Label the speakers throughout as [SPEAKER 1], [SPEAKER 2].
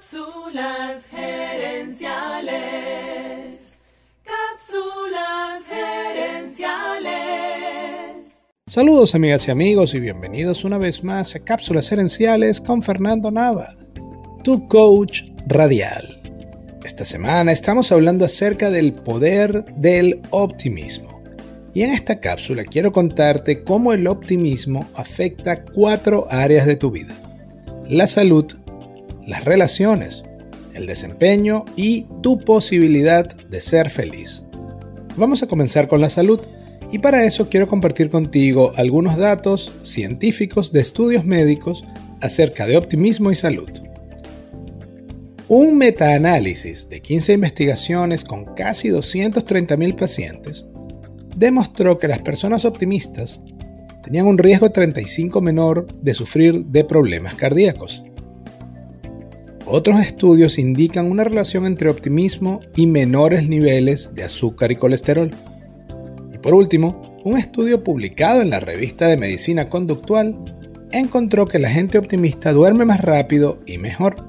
[SPEAKER 1] Cápsulas gerenciales. Cápsulas gerenciales.
[SPEAKER 2] Saludos amigas y amigos y bienvenidos una vez más a Cápsulas gerenciales con Fernando Nava, tu coach radial. Esta semana estamos hablando acerca del poder del optimismo. Y en esta cápsula quiero contarte cómo el optimismo afecta cuatro áreas de tu vida. La salud, las relaciones, el desempeño y tu posibilidad de ser feliz. Vamos a comenzar con la salud y para eso quiero compartir contigo algunos datos científicos de estudios médicos acerca de optimismo y salud. Un metaanálisis de 15 investigaciones con casi 230.000 pacientes demostró que las personas optimistas tenían un riesgo 35 menor de sufrir de problemas cardíacos. Otros estudios indican una relación entre optimismo y menores niveles de azúcar y colesterol. Y por último, un estudio publicado en la revista de Medicina Conductual encontró que la gente optimista duerme más rápido y mejor.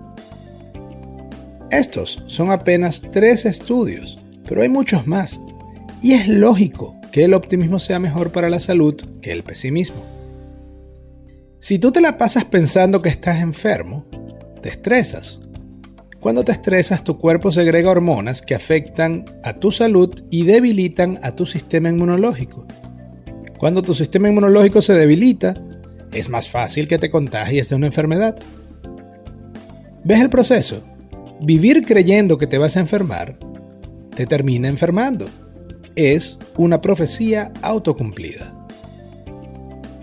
[SPEAKER 2] Estos son apenas tres estudios, pero hay muchos más. Y es lógico que el optimismo sea mejor para la salud que el pesimismo. Si tú te la pasas pensando que estás enfermo, te estresas. Cuando te estresas, tu cuerpo segrega hormonas que afectan a tu salud y debilitan a tu sistema inmunológico. Cuando tu sistema inmunológico se debilita, es más fácil que te contagies de una enfermedad. ¿Ves el proceso? Vivir creyendo que te vas a enfermar te termina enfermando. Es una profecía autocumplida.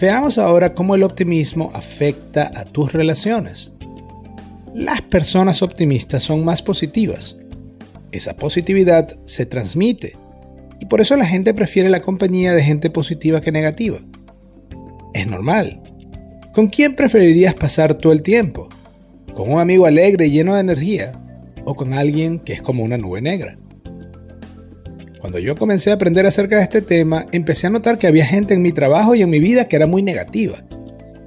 [SPEAKER 2] Veamos ahora cómo el optimismo afecta a tus relaciones. Las personas optimistas son más positivas. Esa positividad se transmite y por eso la gente prefiere la compañía de gente positiva que negativa. Es normal. ¿Con quién preferirías pasar todo el tiempo? ¿Con un amigo alegre y lleno de energía? ¿O con alguien que es como una nube negra? Cuando yo comencé a aprender acerca de este tema, empecé a notar que había gente en mi trabajo y en mi vida que era muy negativa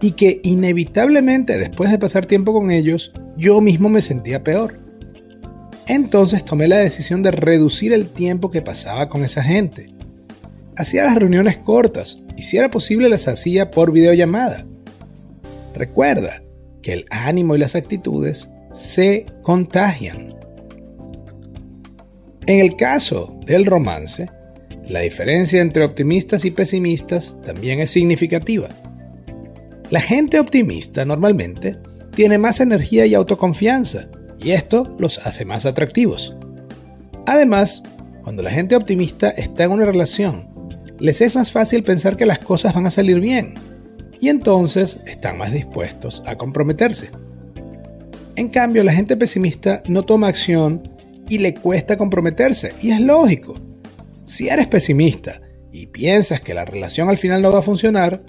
[SPEAKER 2] y que inevitablemente después de pasar tiempo con ellos, yo mismo me sentía peor. Entonces tomé la decisión de reducir el tiempo que pasaba con esa gente. Hacía las reuniones cortas y si era posible las hacía por videollamada. Recuerda que el ánimo y las actitudes se contagian. En el caso del romance, la diferencia entre optimistas y pesimistas también es significativa. La gente optimista normalmente tiene más energía y autoconfianza, y esto los hace más atractivos. Además, cuando la gente optimista está en una relación, les es más fácil pensar que las cosas van a salir bien, y entonces están más dispuestos a comprometerse. En cambio, la gente pesimista no toma acción y le cuesta comprometerse, y es lógico. Si eres pesimista y piensas que la relación al final no va a funcionar,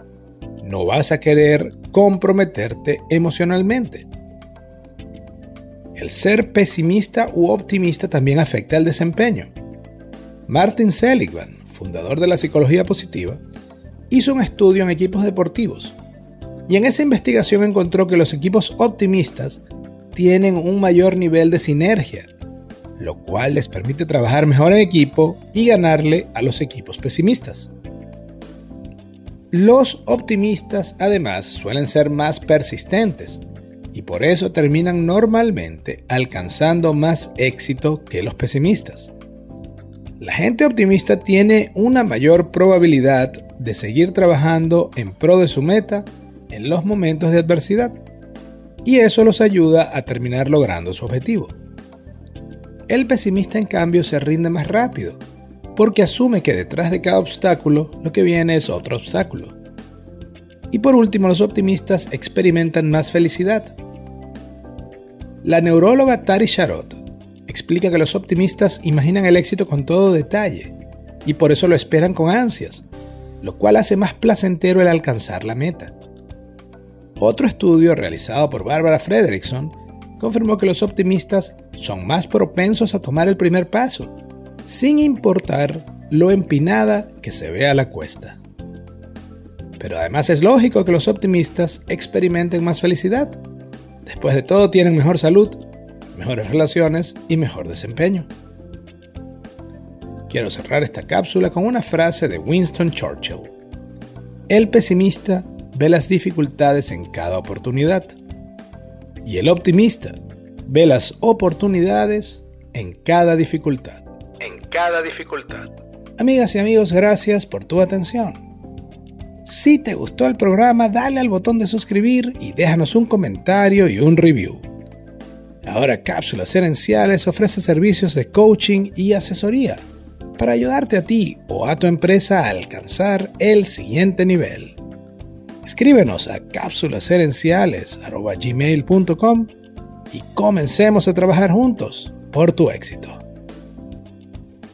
[SPEAKER 2] no vas a querer comprometerte emocionalmente. El ser pesimista u optimista también afecta el desempeño. Martin Seligman, fundador de la psicología positiva, hizo un estudio en equipos deportivos y en esa investigación encontró que los equipos optimistas tienen un mayor nivel de sinergia, lo cual les permite trabajar mejor en equipo y ganarle a los equipos pesimistas. Los optimistas además suelen ser más persistentes y por eso terminan normalmente alcanzando más éxito que los pesimistas. La gente optimista tiene una mayor probabilidad de seguir trabajando en pro de su meta en los momentos de adversidad y eso los ayuda a terminar logrando su objetivo. El pesimista en cambio se rinde más rápido porque asume que detrás de cada obstáculo lo que viene es otro obstáculo. Y por último, los optimistas experimentan más felicidad. La neuróloga Tari Sharot explica que los optimistas imaginan el éxito con todo detalle y por eso lo esperan con ansias, lo cual hace más placentero el alcanzar la meta. Otro estudio realizado por Barbara Fredrickson confirmó que los optimistas son más propensos a tomar el primer paso, sin importar lo empinada que se vea la cuesta. Pero además es lógico que los optimistas experimenten más felicidad. Después de todo tienen mejor salud mejores relaciones y mejor desempeño. Quiero cerrar esta cápsula con una frase de Winston Churchill. El pesimista ve las dificultades en cada oportunidad y el optimista ve las oportunidades en cada dificultad. Cada dificultad. Amigas y amigos, gracias por tu atención. Si te gustó el programa, dale al botón de suscribir y déjanos un comentario y un review. Ahora Cápsulas Herenciales ofrece servicios de coaching y asesoría para ayudarte a ti o a tu empresa a alcanzar el siguiente nivel. Escríbenos a cápsulasherenciales.gmail.com y comencemos a trabajar juntos por tu éxito.